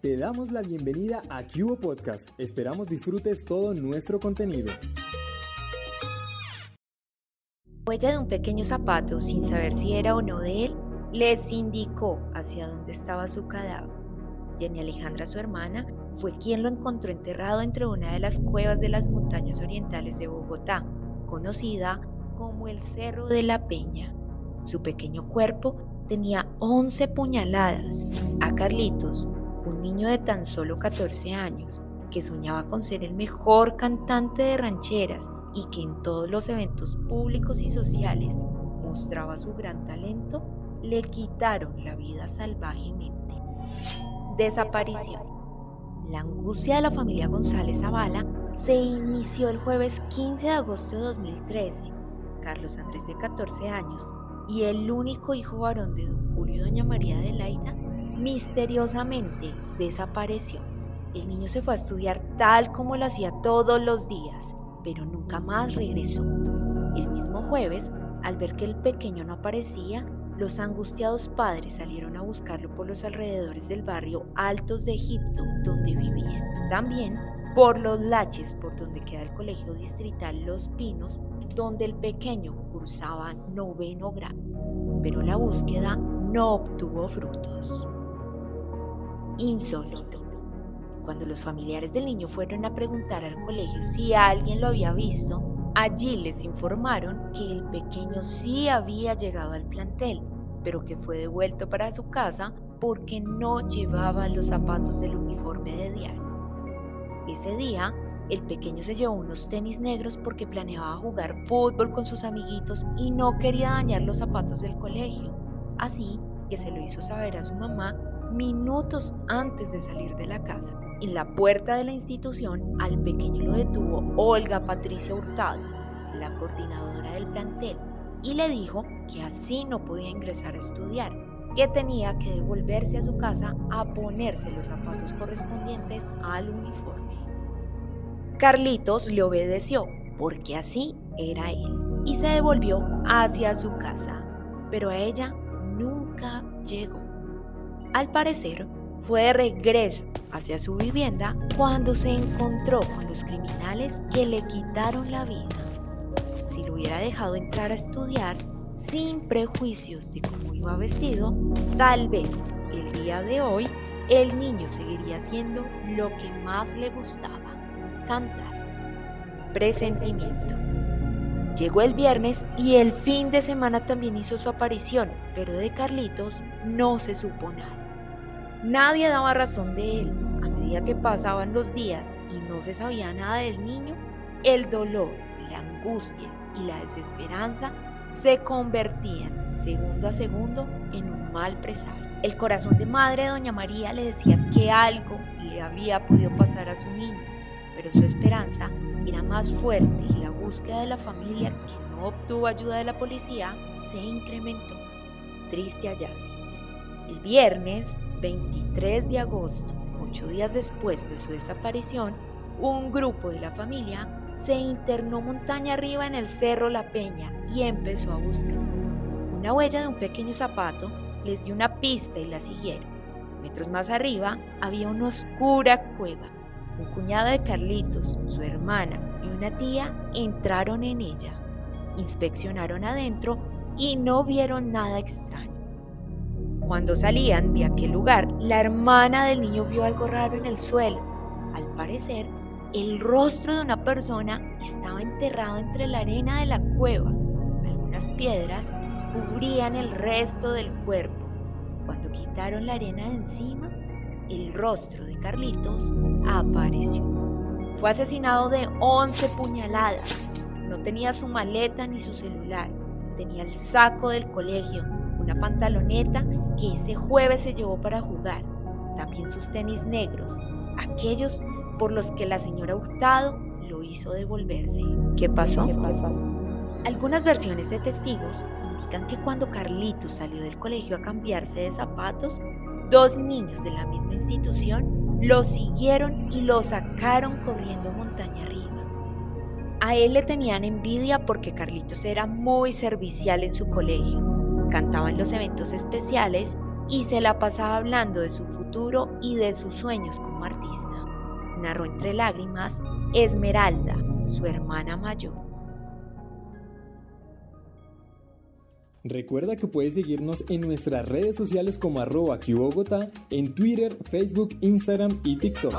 Te damos la bienvenida a Cubo Podcast. Esperamos disfrutes todo nuestro contenido. Huella de un pequeño zapato, sin saber si era o no de él, les indicó hacia dónde estaba su cadáver. Jenny Alejandra, su hermana, fue quien lo encontró enterrado entre una de las cuevas de las montañas orientales de Bogotá, conocida como el Cerro de la Peña. Su pequeño cuerpo tenía 11 puñaladas. A Carlitos, de tan solo 14 años, que soñaba con ser el mejor cantante de rancheras y que en todos los eventos públicos y sociales mostraba su gran talento, le quitaron la vida salvajemente. Desaparición. La angustia de la familia González Zavala se inició el jueves 15 de agosto de 2013. Carlos Andrés de 14 años y el único hijo varón de don Julio y doña María de Laida misteriosamente desapareció. El niño se fue a estudiar tal como lo hacía todos los días, pero nunca más regresó. El mismo jueves, al ver que el pequeño no aparecía, los angustiados padres salieron a buscarlo por los alrededores del barrio Altos de Egipto, donde vivía. También por los laches por donde queda el colegio distrital Los Pinos, donde el pequeño cursaba noveno grado. Pero la búsqueda no obtuvo frutos insólito. Cuando los familiares del niño fueron a preguntar al colegio si alguien lo había visto, allí les informaron que el pequeño sí había llegado al plantel, pero que fue devuelto para su casa porque no llevaba los zapatos del uniforme de diario. Ese día, el pequeño se llevó unos tenis negros porque planeaba jugar fútbol con sus amiguitos y no quería dañar los zapatos del colegio. Así que se lo hizo saber a su mamá minutos antes de salir de la casa. En la puerta de la institución, al pequeño lo detuvo Olga Patricia Hurtado, la coordinadora del plantel, y le dijo que así no podía ingresar a estudiar, que tenía que devolverse a su casa a ponerse los zapatos correspondientes al uniforme. Carlitos le obedeció, porque así era él, y se devolvió hacia su casa, pero a ella nunca llegó. Al parecer, fue de regreso hacia su vivienda cuando se encontró con los criminales que le quitaron la vida. Si lo hubiera dejado entrar a estudiar sin prejuicios de cómo iba vestido, tal vez el día de hoy el niño seguiría haciendo lo que más le gustaba, cantar. Presentimiento. Llegó el viernes y el fin de semana también hizo su aparición, pero de Carlitos no se supo nada. Nadie daba razón de él. A medida que pasaban los días y no se sabía nada del niño, el dolor, la angustia y la desesperanza se convertían segundo a segundo en un mal presagio. El corazón de madre de doña María le decía que algo le había podido pasar a su niño, pero su esperanza era más fuerte y la búsqueda de la familia, que no obtuvo ayuda de la policía, se incrementó. Triste hallazgo. El viernes 23 de agosto, ocho días después de su desaparición, un grupo de la familia se internó montaña arriba en el Cerro La Peña y empezó a buscar. Una huella de un pequeño zapato les dio una pista y la siguieron. Metros más arriba había una oscura cueva. Un cuñado de Carlitos, su hermana y una tía entraron en ella. Inspeccionaron adentro y no vieron nada extraño. Cuando salían de aquel lugar, la hermana del niño vio algo raro en el suelo. Al parecer, el rostro de una persona estaba enterrado entre la arena de la cueva. Algunas piedras cubrían el resto del cuerpo. Cuando quitaron la arena de encima, el rostro de Carlitos apareció. Fue asesinado de 11 puñaladas. No tenía su maleta ni su celular. Tenía el saco del colegio, una pantaloneta que ese jueves se llevó para jugar, también sus tenis negros, aquellos por los que la señora Hurtado lo hizo devolverse. ¿Qué pasó? Algunas versiones de testigos indican que cuando Carlitos salió del colegio a cambiarse de zapatos, dos niños de la misma institución lo siguieron y lo sacaron corriendo montaña arriba. A él le tenían envidia porque Carlitos era muy servicial en su colegio cantaba en los eventos especiales y se la pasaba hablando de su futuro y de sus sueños como artista. Narró entre lágrimas Esmeralda, su hermana mayor. Recuerda que puedes seguirnos en nuestras redes sociales como arroba Bogotá, en Twitter, Facebook, Instagram y TikTok.